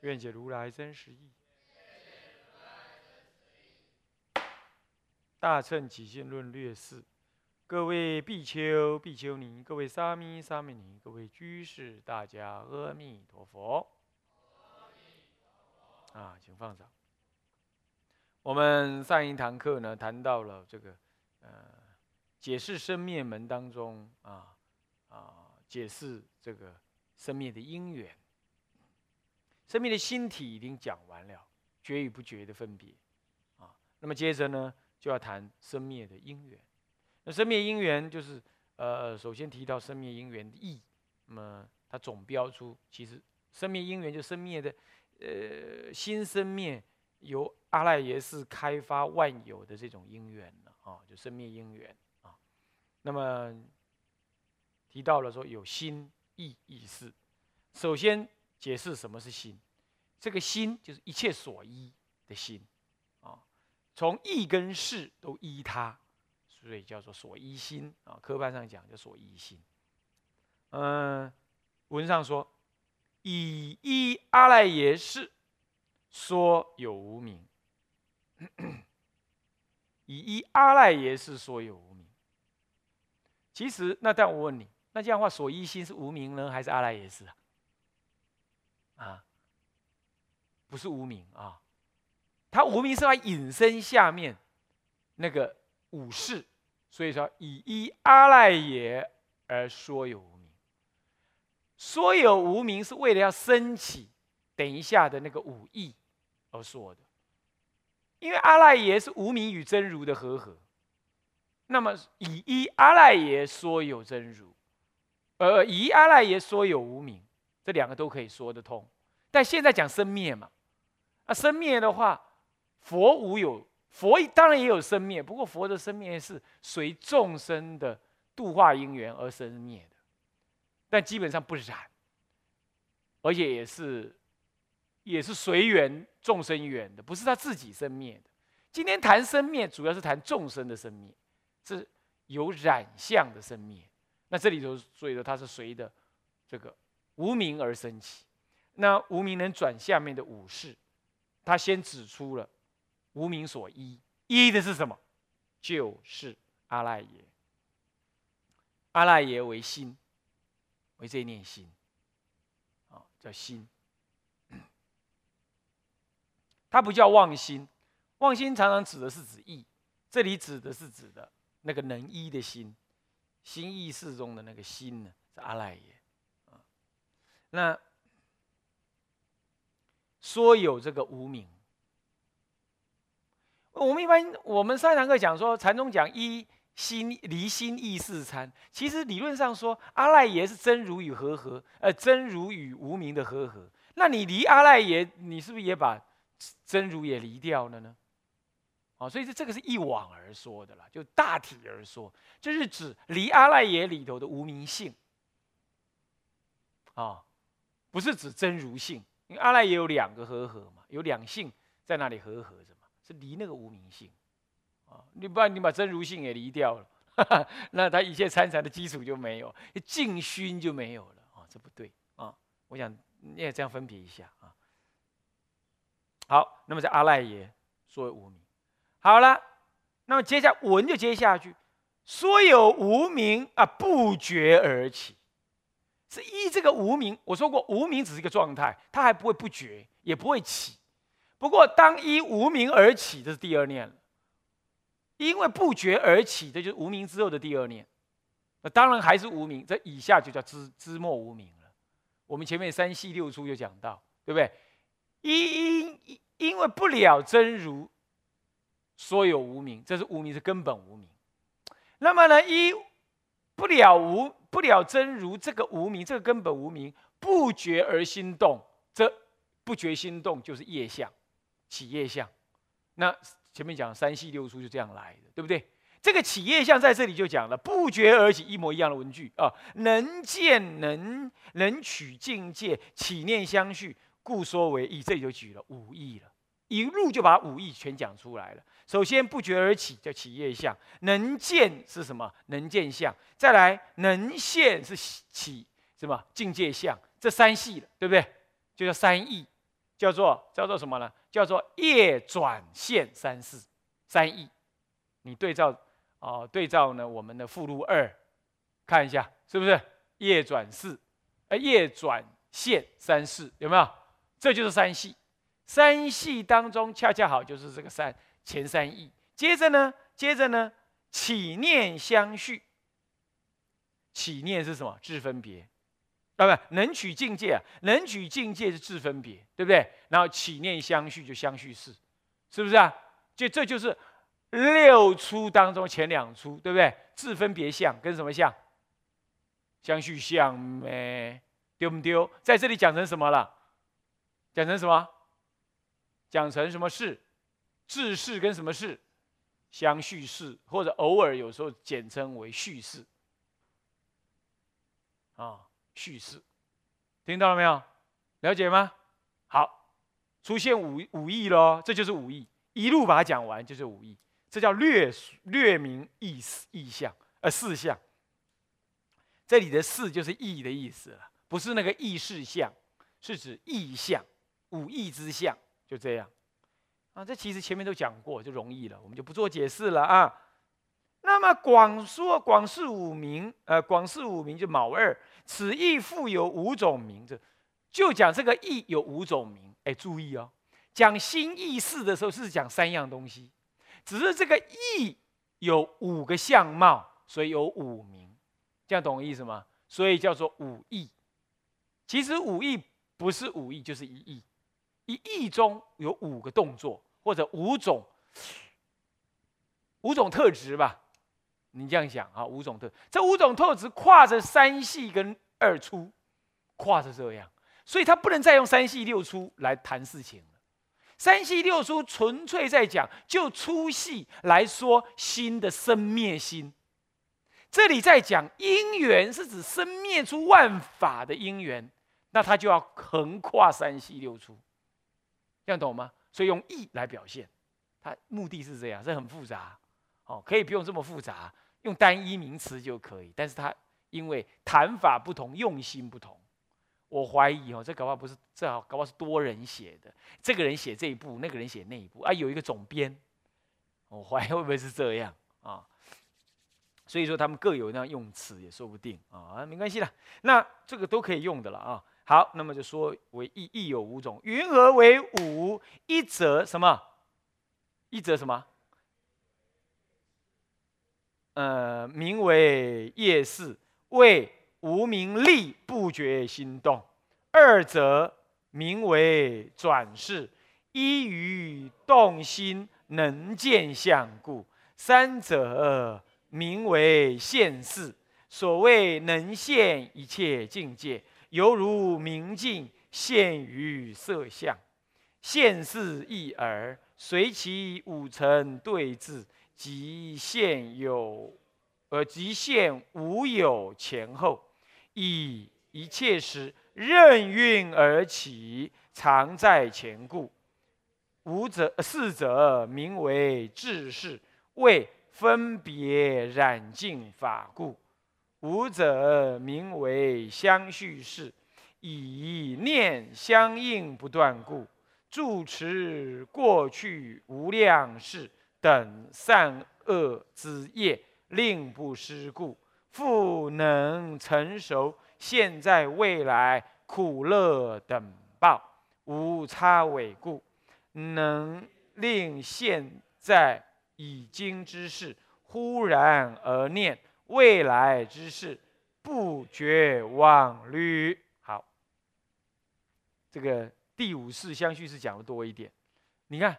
愿解如来真实义。大乘起信论略释。各位比丘、比丘尼，各位沙弥、沙弥尼，各位居士，大家阿弥陀佛。啊，请放掌。我们上一堂课呢，谈到了这个呃，解释生灭门当中啊啊，解释这个生灭的因缘。生命的心体已经讲完了，觉与不觉的分别，啊，那么接着呢，就要谈生灭的因缘。那生灭因缘就是，呃，首先提到生灭因缘的义，那么它总标出，其实生灭因缘就生灭的，呃，新生灭由阿赖耶识开发万有的这种因缘了，啊，就生灭因缘啊。那么提到了说有心意意识，首先。解释什么是心，这个心就是一切所依的心，啊，从意跟事都依他，所以叫做所依心啊。科班上讲叫所依心，嗯，文上说以依阿赖耶识说有无名，以依阿赖耶识说有无名。其实那但我问你，那这样的话所依心是无名呢，还是阿赖耶识啊？啊，不是无名啊，他无名是他隐身下面那个武士，所以说以一阿赖耶而说有无名，说有无名是为了要升起等一下的那个武艺而说的，因为阿赖耶是无名与真如的和合，那么以一阿赖耶说有真如，呃，以一阿赖耶说有无名。这两个都可以说得通，但现在讲生灭嘛，啊，生灭的话，佛无有佛当然也有生灭，不过佛的生灭是随众生的度化因缘而生灭的，但基本上不染，而且也是也是随缘众生缘的，不是他自己生灭的。今天谈生灭，主要是谈众生的生灭，是有染相的生灭。那这里头，所以说它是随的这个。无名而升起，那无名能转下面的五事，他先指出了无名所依，依的是什么？就是阿赖耶。阿赖耶为心，为这一念心，啊，叫心。它不叫妄心，妄心常常指的是指意，这里指的是指的那个能依的心，心意识中的那个心呢，是阿赖耶啊。那说有这个无名，我们一般我们上堂课讲说禅宗讲一心离心意识参，其实理论上说阿赖耶是真如与和合，呃真如与无名的和合。那你离阿赖耶，你是不是也把真如也离掉了呢？啊，所以这这个是一往而说的啦，就大体而说，就是指离阿赖耶里头的无名性啊。不是指真如性，因为阿赖也有两个合合嘛，有两性在那里合合着嘛，是离那个无名性啊。你不然你把真如性也离掉了，那他一切参禅的基础就没有，净熏就没有了啊，这不对啊。我想你也这样分别一下啊。好，那么在阿赖耶说无名，好了，那么接下文就接下去，说有无名啊，不觉而起。是依这个无名，我说过无名只是一个状态，它还不会不觉，也不会起。不过当依无名而起，这是第二念了。因为不觉而起，这就是无名之后的第二念。那当然还是无名，这以下就叫知知末无名了。我们前面三系六出就讲到，对不对？因因因为不了真如，所有无名，这是无名是根本无名。那么呢，依不了无。不了真如这个无名，这个根本无名，不觉而心动，这不觉心动就是业相，起业相。那前面讲三系六出就这样来的，对不对？这个起业相在这里就讲了，不觉而起，一模一样的文句啊，能见能能取境界，起念相续，故说为义。这里就举了五义了，一路就把五义全讲出来了。首先不觉而起叫起业相，能见是什么？能见相。再来能现是起什么？境界相。这三系了，对不对？就叫三义，叫做叫做什么呢？叫做业转现三世三义。你对照。哦，对照呢，我们的附录二，看一下是不是业转世，呃，业转现三世有没有？这就是三系，三系当中恰恰好就是这个三前三义。接着呢，接着呢，起念相续，起念是什么？智分别，啊不，能取境界啊，能取境界是智分别，对不对？然后起念相续就相续事，是不是啊？就这就是。六出当中前两出，对不对？自分别相跟什么相？相续相没丢不丢？在这里讲成什么了？讲成什么？讲成什么事？自事跟什么事？相续事，或者偶尔有时候简称为叙事。啊，叙事，听到了没有？了解吗？好，出现五五义喽，这就是五义，一路把它讲完就是五义。这叫略略明意思意象，呃，四象。这里的四就是意的意思了，不是那个意事象，是指意象，五意之象，就这样。啊，这其实前面都讲过，就容易了，我们就不做解释了啊。那么广说广释五名，呃，广释五名就卯二，此意复有五种名，字，就讲这个意有五种名。哎，注意哦，讲新意识的时候是讲三样东西。只是这个义有五个相貌，所以有五名，这样懂我意思吗？所以叫做五义。其实五义不是五义，就是一义。一意中有五个动作，或者五种五种特质吧。你这样想啊，五种特，这五种特质跨着三系跟二出，跨着这样，所以他不能再用三系六出来谈事情了。三系六出纯粹在讲，就粗细来说，心的生灭心。这里在讲因缘，是指生灭出万法的因缘，那它就要横跨三系六出，这样懂吗？所以用意来表现，它目的是这样，这很复杂，哦，可以不用这么复杂，用单一名词就可以。但是它因为谈法不同，用心不同。我怀疑哦，这搞不好不是，这搞不好是多人写的。这个人写这一步，那个人写那一步啊，有一个总编。我怀疑会不会是这样啊？所以说他们各有那样用词也说不定啊，没关系啦，那这个都可以用的了啊。好，那么就说为义，义有五种，云何为五？一则什么？一则什么？呃，名为夜市，为。无名利不觉心动，二则名为转世，一于动心能见相故；三者名为现世。所谓能现一切境界，犹如明镜现于色相，现世一耳，随其五尘对峙，即现有，呃即现无有前后。以一切时任运而起，常在前故。五者四者名为智事，为分别染净法故。五者名为相续事，以念相应不断故。住持过去无量事等善恶之业，令不失故。复能成熟现在未来苦乐等报无差违故，能令现在已经之事忽然而念未来之事，不觉忘虑。好，这个第五世相续是讲的多一点。你看，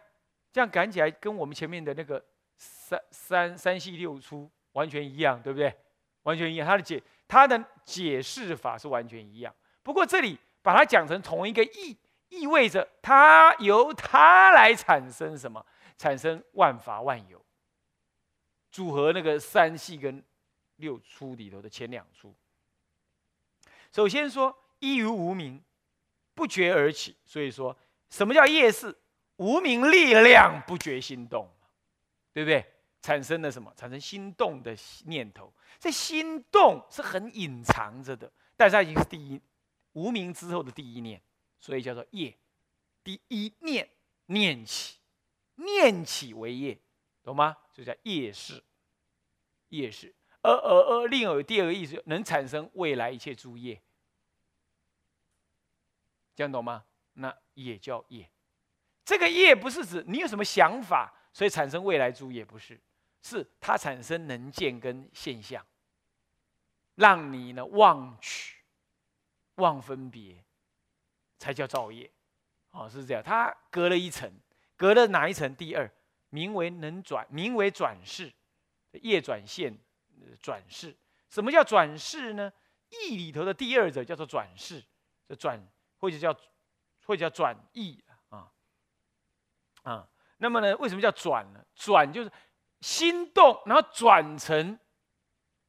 这样赶起来跟我们前面的那个三三三系六出完全一样，对不对？完全一样，他的解他的解释法是完全一样。不过这里把它讲成同一个意，意味着它由它来产生什么？产生万法万有，组合那个三系跟六出里头的前两出。首先说一于无名，不觉而起，所以说什么叫业事？无名力量不觉心动，对不对？产生了什么？产生心动的念头。这心动是很隐藏着的，但是它已经是第一无名之后的第一念，所以叫做业。第一念念起，念起为业，懂吗？就叫业事。业事。而而而另有第二个意思，能产生未来一切诸业，这样懂吗？那也叫业。这个业不是指你有什么想法，所以产生未来诸业，不是，是它产生能见跟现象，让你呢忘取、忘分别，才叫造业。哦，是这样。它隔了一层，隔了哪一层？第二，名为能转，名为转世，业转现。转世，什么叫转世呢？义里头的第二者叫做转世，这转或者叫或者叫转义啊啊。那么呢，为什么叫转呢？转就是心动，然后转成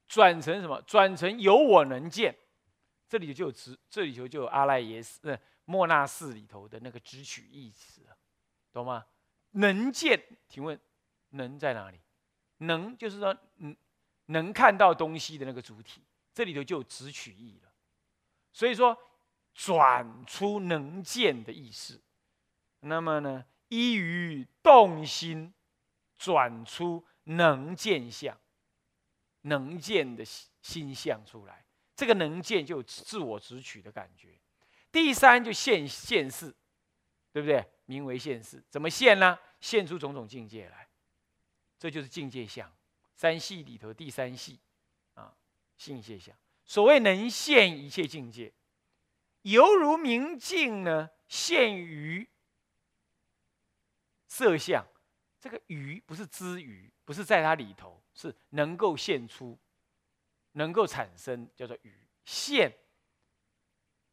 转成什么？转成有我能见。这里就有直，这里头就有阿赖耶识、莫那寺里头的那个直取义词，懂吗？能见，请问能在哪里？能就是说，能看到东西的那个主体，这里头就有直取意了。所以说，转出能见的意思。那么呢，依于动心，转出能见相，能见的心相出来。这个能见就自我直取的感觉。第三就现现世，对不对？名为现世，怎么现呢？现出种种境界来，这就是境界相。三系里头第三系，啊，性现象。所谓能现一切境界，犹如明镜呢，现于色相。这个于不是知于，不是在它里头，是能够现出，能够产生，叫做于现。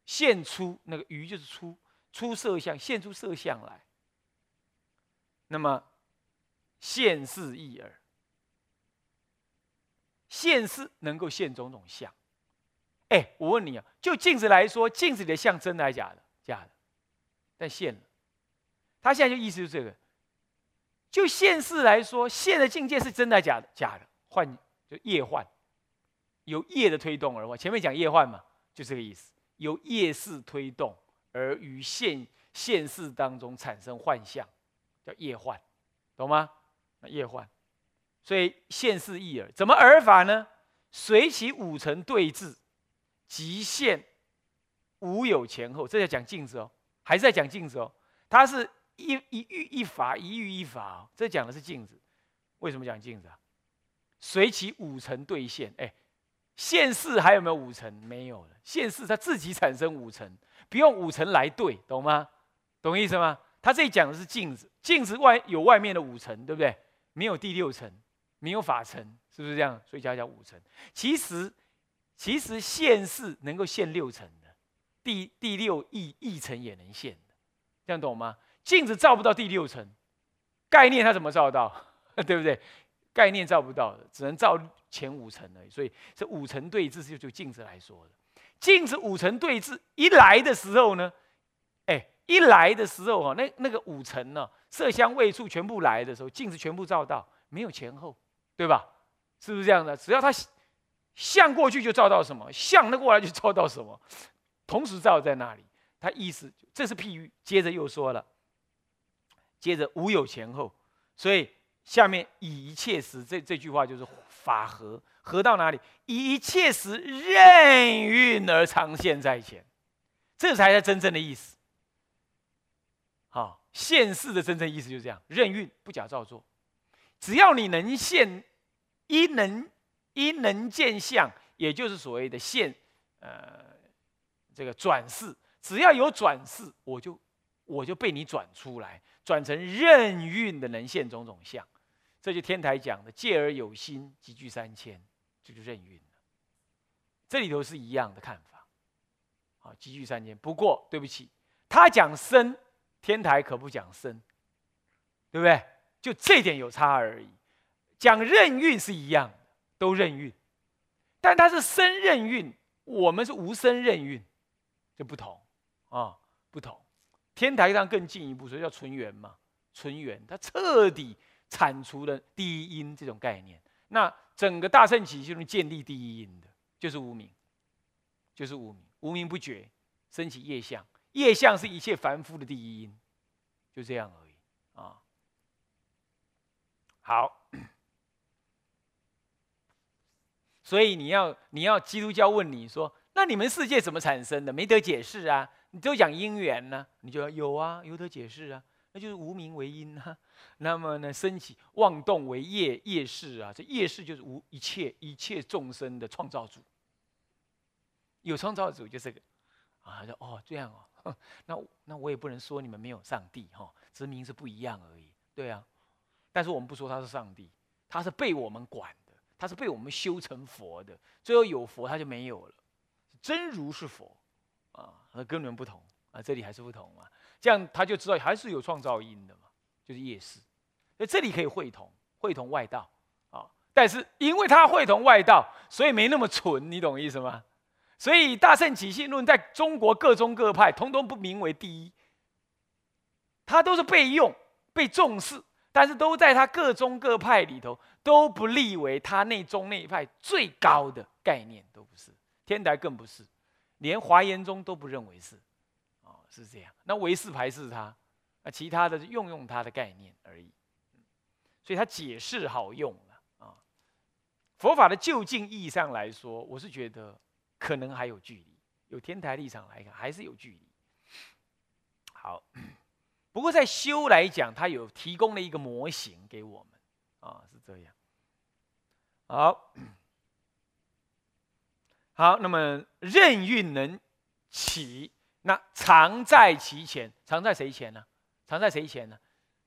现出那个于就是出出色相，现出色相来。那么现是一耳。现世能够现种种相，哎，我问你啊，就镜子来说，镜子里的像真的还是假的？假的，但现了。他现在就意思就是这个，就现世来说，现的境界是真的还假的？假的，幻就业幻，由业的推动而化。前面讲业幻嘛，就这个意思，由业势推动而于现现世当中产生幻象，叫业幻，懂吗？那业幻。所以现世一耳，怎么耳法呢？随其五层对峙，即现无有前后。这在讲镜子哦，还是在讲镜子哦？它是一一欲一法，一欲一法哦。这讲的是镜子。为什么讲镜子啊？随其五层对现，哎，现世还有没有五层？没有了。现世它自己产生五层，不用五层来对，懂吗？懂意思吗？他这里讲的是镜子，镜子外有外面的五层，对不对？没有第六层。没有法层，是不是这样？所以叫叫五层。其实，其实现世能够现六层的，第第六亿亿层也能现的，这样懂吗？镜子照不到第六层，概念它怎么照到？对不对？概念照不到的，只能照前五层而已。所以这五层对峙就就镜子来说的，镜子五层对峙一来的时候呢，哎，一来的时候哈，那那个五层呢，色香味触全部来的时候，镜子全部照到，没有前后。对吧？是不是这样的？只要他向过去就照到什么，向的过来就照到什么，同时照在那里。他意思这是譬喻。接着又说了，接着无有前后，所以下面以一切时这这句话就是法合合到哪里？以一切时任运而常现在前，这才是真正的意思。好，现世的真正意思就是这样：任运不假造作，只要你能现。一能一能见相，也就是所谓的现，呃，这个转世，只要有转世，我就我就被你转出来，转成任运的能现种种相，这就天台讲的借而有心，集聚三千，这就任运了。这里头是一样的看法，好，集聚三千。不过对不起，他讲生，天台可不讲生，对不对？就这点有差而已。讲任运是一样的，都任运，但他是生任运，我们是无生任运，就不同啊，不同。天台上更进一步，所以叫纯元嘛，纯元，它彻底铲除了第一因这种概念。那整个大圣起就是建立第一因的，就是无名，就是无名，无名不觉，升起业相，业相是一切凡夫的第一因，就这样了。好，所以你要你要基督教问你说，那你们世界怎么产生的？没得解释啊。你都讲因缘呢，你就要有啊，有得解释啊，那就是无名为因啊。那么呢，升起妄动为业，业事啊，这业事就是无一切一切众生的创造主。有创造主就这个啊，说哦这样哦，那那我也不能说你们没有上帝哈，只是不一样而已。对啊，但是我们不说他是上帝，他是被我们管的，他是被我们修成佛的。最后有佛他就没有了，真如是佛。啊，那根源不同啊，这里还是不同嘛，这样他就知道还是有创造因的嘛，就是夜市，所以这里可以会同，会同外道啊，但是因为他会同外道，所以没那么纯，你懂意思吗？所以大圣起信论在中国各宗各派通通不名为第一，他都是被用、被重视，但是都在他各宗各派里头都不立为他内宗那一派最高的概念，都不是，天台更不是。连华严宗都不认为是，哦，是这样。那唯识排斥他，那其他的用用他的概念而已。所以他解释好用了啊。佛法的就近意义上来说，我是觉得可能还有距离。有天台立场来看，还是有距离。好，不过在修来讲，他有提供了一个模型给我们啊，是这样。好。好，那么任运能起，那常在其前，常在谁前呢？常在谁前呢？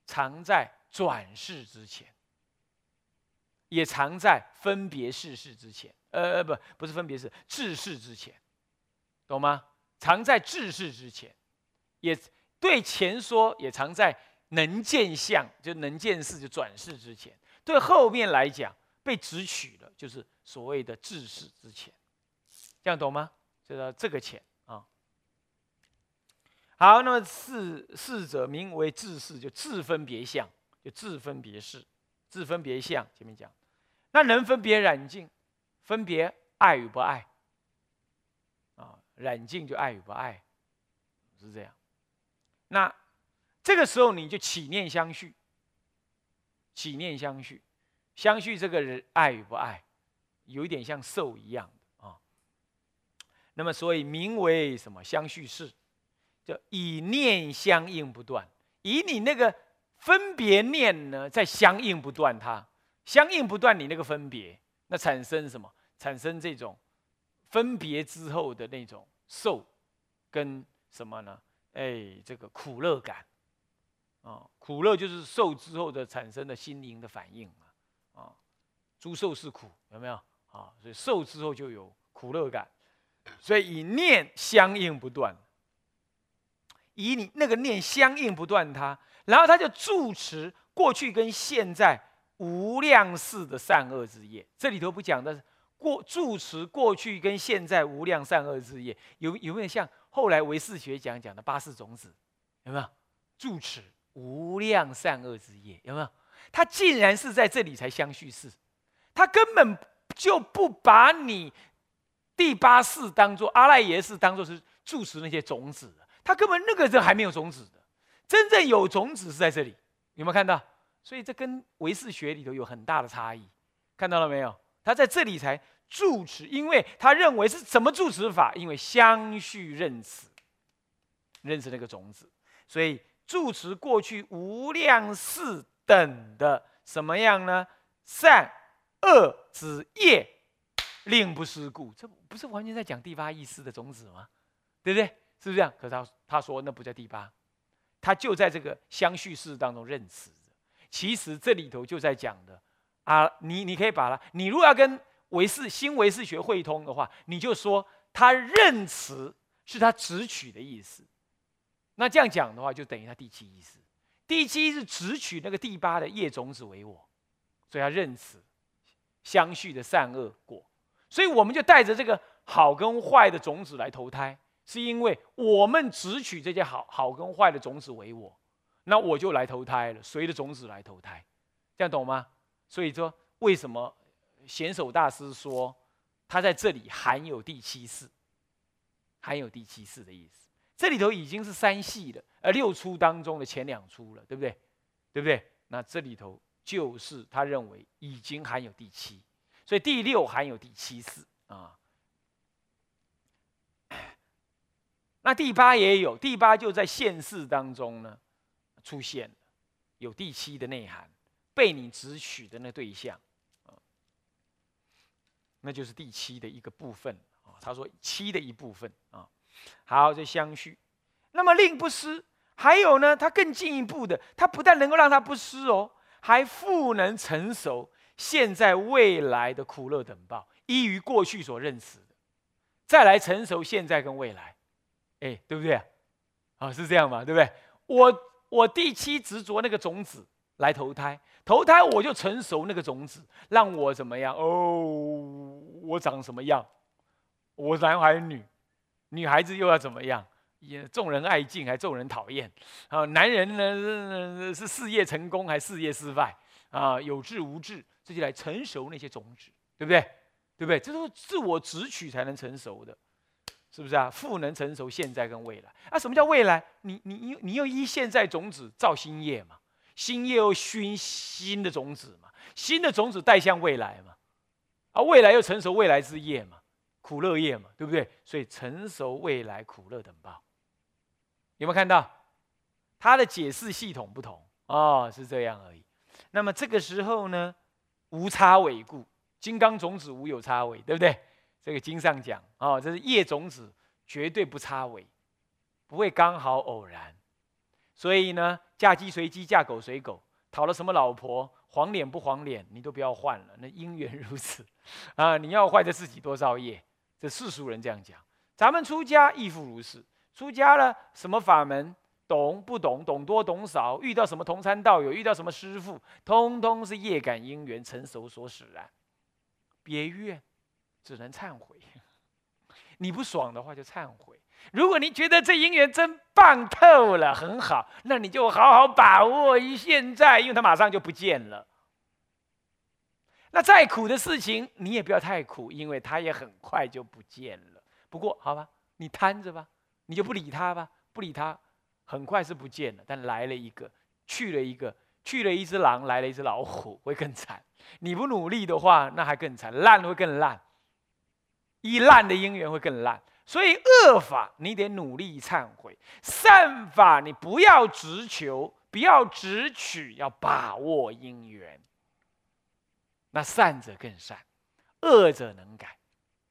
常在转世之前，也常在分别世事之前。呃，不，不是分别世，智世之前，懂吗？常在智世之前，也对前说，也常在能见相，就能见事，就转世之前。对后面来讲，被直取了，就是所谓的智世之前。这样懂吗？知道这个钱啊。好，那么四四者名为自事，就自分别相，就自分别事，自分别相。前面讲，那能分别染净，分别爱与不爱啊，染净就爱与不爱，是这样。那这个时候你就起念相续，起念相续，相续这个人爱与不爱，有一点像受一样啊。那么，所以名为什么相续事？就以念相应不断，以你那个分别念呢，在相应不断，它相应不断，你那个分别，那产生什么？产生这种分别之后的那种受，跟什么呢？哎，这个苦乐感啊，苦乐就是受之后的产生的心灵的反应啊，啊，诸受是苦，有没有啊？所以受之后就有苦乐感。所以以念相应不断，以你那个念相应不断，它，然后它就住持过去跟现在无量世的善恶之业。这里头不讲的是过住持过去跟现在无量善恶之业，有有没有像后来唯识学讲讲的八世种子？有没有住持无量善恶之业？有没有？他竟然是在这里才相续世，他根本就不把你。第八世当做阿赖耶识，当做是住持那些种子的，他根本那个人还没有种子的，真正有种子是在这里，有没有看到？所以这跟唯识学里头有很大的差异，看到了没有？他在这里才住持，因为他认为是怎么住持法？因为相续认识，认识那个种子，所以住持过去无量世等的什么样呢？善恶之业。令不思故，这不是完全在讲第八意识的种子吗？对不对？是不是这样？可是他他说那不叫第八，他就在这个相续式当中认识其实这里头就在讲的啊，你你可以把它，你如果要跟唯识新唯识学会通的话，你就说他认词是他直取的意思，那这样讲的话，就等于他第七意思。第七是只取那个第八的业种子为我，所以他认此相续的善恶果。所以我们就带着这个好跟坏的种子来投胎，是因为我们只取这些好好跟坏的种子为我，那我就来投胎了，随着种子来投胎，这样懂吗？所以说，为什么贤守大师说他在这里含有第七世，含有第七世的意思？这里头已经是三系了，呃，六出当中的前两出了，对不对？对不对？那这里头就是他认为已经含有第七，所以第六含有第七世啊。那第八也有，第八就在现世当中呢出现了，有第七的内涵，被你直取的那对象，那就是第七的一个部分啊。他说七的一部分啊。好，这相续，那么令不失，还有呢，他更进一步的，他不但能够让他不失哦，还复能成熟现在未来的苦乐等报，依于过去所认识的，再来成熟现在跟未来，哎，对不对？啊，是这样嘛，对不对？我我第七执着那个种子来投胎，投胎我就成熟那个种子，让我怎么样？哦，我长什么样？我男孩女？女孩子又要怎么样？也众人爱敬还众人讨厌啊？男人呢是事业成功还事业失败啊？有志无志，这就来成熟那些种子，对不对？对不对？这都是自我直取才能成熟的，是不是啊？复能成熟现在跟未来啊？什么叫未来？你你你你又依现在种子造新业嘛？新叶又熏新的种子嘛？新的种子带向未来嘛？啊，未来又成熟未来之叶嘛？苦乐业嘛，对不对？所以成熟未来苦乐等报，有没有看到？它的解释系统不同哦，是这样而已。那么这个时候呢，无差尾故，金刚种子无有差尾，对不对？这个经上讲哦，这是业种子绝对不差尾，不会刚好偶然。所以呢，嫁鸡随鸡，嫁狗随狗，讨了什么老婆？黄脸不黄脸，你都不要换了。那因缘如此 啊，你要坏着自己多少业？这世俗人这样讲，咱们出家亦复如是。出家了，什么法门懂不懂？懂多懂少？遇到什么同参道友？遇到什么师傅？通通是业感因缘成熟所使然。别怨，只能忏悔。你不爽的话就忏悔。如果你觉得这姻缘真棒透了，很好，那你就好好把握于现在，因为它马上就不见了。那再苦的事情，你也不要太苦，因为它也很快就不见了。不过，好吧，你摊着吧，你就不理他吧，不理他，很快是不见了。但来了一个，去了一个，去了一只狼，来了一只老虎，会更惨。你不努力的话，那还更惨，烂会更烂。一烂的姻缘会更烂。所以恶法你得努力忏悔，善法你不要只求，不要只取，要把握因缘。那善者更善，恶者能改。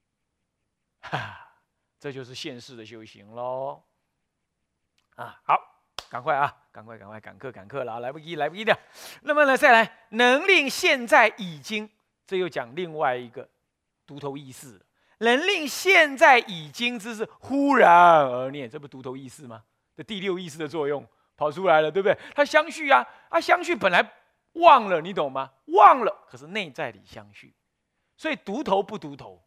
哈，这就是现世的修行喽。啊，好，赶快啊，赶快赶快赶课赶课了，来不及来不及的。那么呢，再来能令现在已经，这又讲另外一个独头意识了。能令现在已经之是忽然而念，这不独头意识吗？这第六意识的作用跑出来了，对不对？它相续啊，啊，相续本来。忘了，你懂吗？忘了，可是内在里相续，所以独头不独头，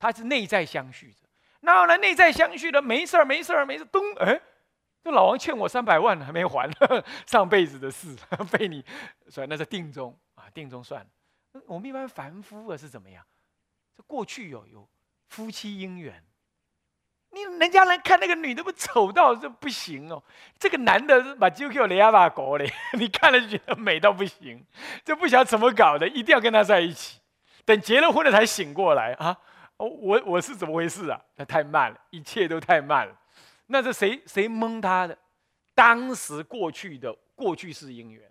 它是内在相续着。那呢，内在相续的，没事儿，没事儿，没事。咚，哎，这老王欠我三百万还没还，上辈子的事被你，算那是定中啊，定中算了。我们一般凡夫啊是怎么样？这过去有有夫妻姻缘。你人家来看那个女的不丑到这不行哦，这个男的把 JQ 雷亚把搞嘞，你看了就觉得美到不行，这不晓得怎么搞的，一定要跟他在一起，等结了婚了才醒过来啊！哦，我我是怎么回事啊？那太慢了，一切都太慢了。那是谁谁蒙他的？当时过去的过去式姻缘，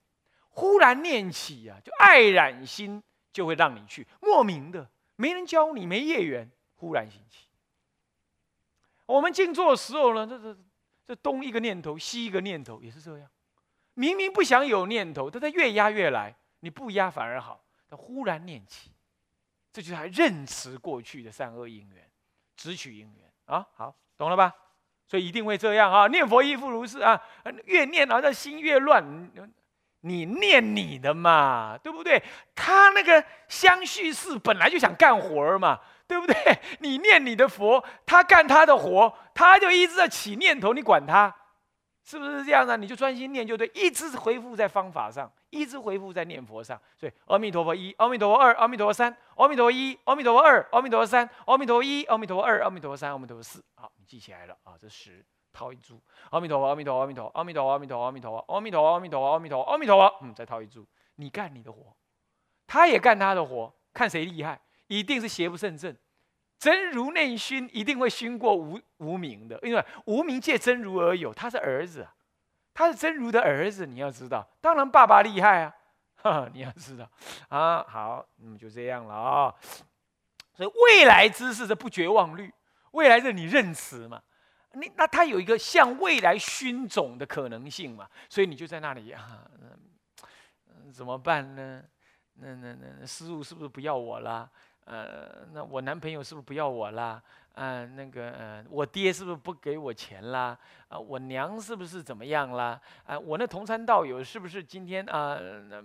忽然念起啊，就爱染心就会让你去，莫名的没人教你，没业缘，忽然兴起。我们静坐的时候呢，这这这东一个念头，西一个念头，也是这样。明明不想有念头，但它越压越来。你不压反而好，它忽然念起，这就是还认识过去的善恶因缘，直取因缘啊。好，懂了吧？所以一定会这样啊！念佛亦复如是啊！越念好像心越乱。你念你的嘛，对不对？他那个相续是本来就想干活嘛，对不对？你念你的佛，他干他的活，他就一直在起念头，你管他，是不是这样呢？你就专心念就对，一直回复在方法上，一直回复在念佛上。所以阿弥陀佛一，阿弥陀佛二，阿弥陀佛三，阿弥陀佛一，阿弥陀佛二，阿弥陀佛三，阿弥陀佛一，阿弥陀佛二，阿弥陀佛三，阿弥陀佛四。好，你记起来了啊，这十。套一注，阿弥陀佛，阿弥陀佛，阿弥陀佛，阿弥陀佛，阿弥陀佛，阿弥陀佛，阿弥陀佛，阿弥陀佛，阿弥陀佛，阿弥陀佛，嗯，再套一注，你干你的活，他也干他的活，看谁厉害，一定是邪不胜正。真如内熏，一定会熏过无无名的，因为无名借真如而有，他是儿子，他是真如的儿子，你要知道，当然爸爸厉害啊，哈，你要知道啊，好，那么就这样了啊。所以未来之事的不绝望率，未来是你认识嘛？你那他有一个向未来熏种的可能性嘛，所以你就在那里啊，嗯，怎么办呢？那那那师傅是不是不要我啦？呃，那我男朋友是不是不要我啦？嗯，那个，呃，我爹是不是不给我钱啦？啊，我娘是不是怎么样啦？啊，我那同参道友是不是今天啊，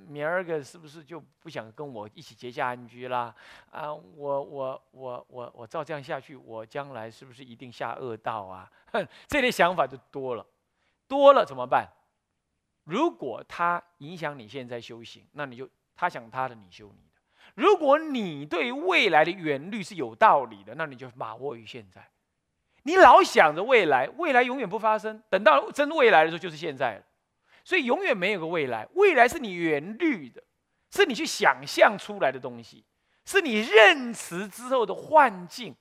明儿个是不是就不想跟我一起结下安居啦？啊，我我我我我照这样下去，我将来是不是一定下恶道啊？哼，这类想法就多了，多了怎么办？如果他影响你现在修行，那你就他想他的，你修你。如果你对未来的远虑是有道理的，那你就把握于现在。你老想着未来，未来永远不发生。等到真未来的时候，就是现在了。所以永远没有个未来，未来是你远虑的，是你去想象出来的东西，是你认识之后的幻境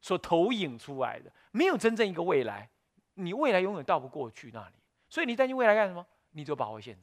所投影出来的，没有真正一个未来。你未来永远到不过去那里，所以你担心未来干什么？你就把握现在。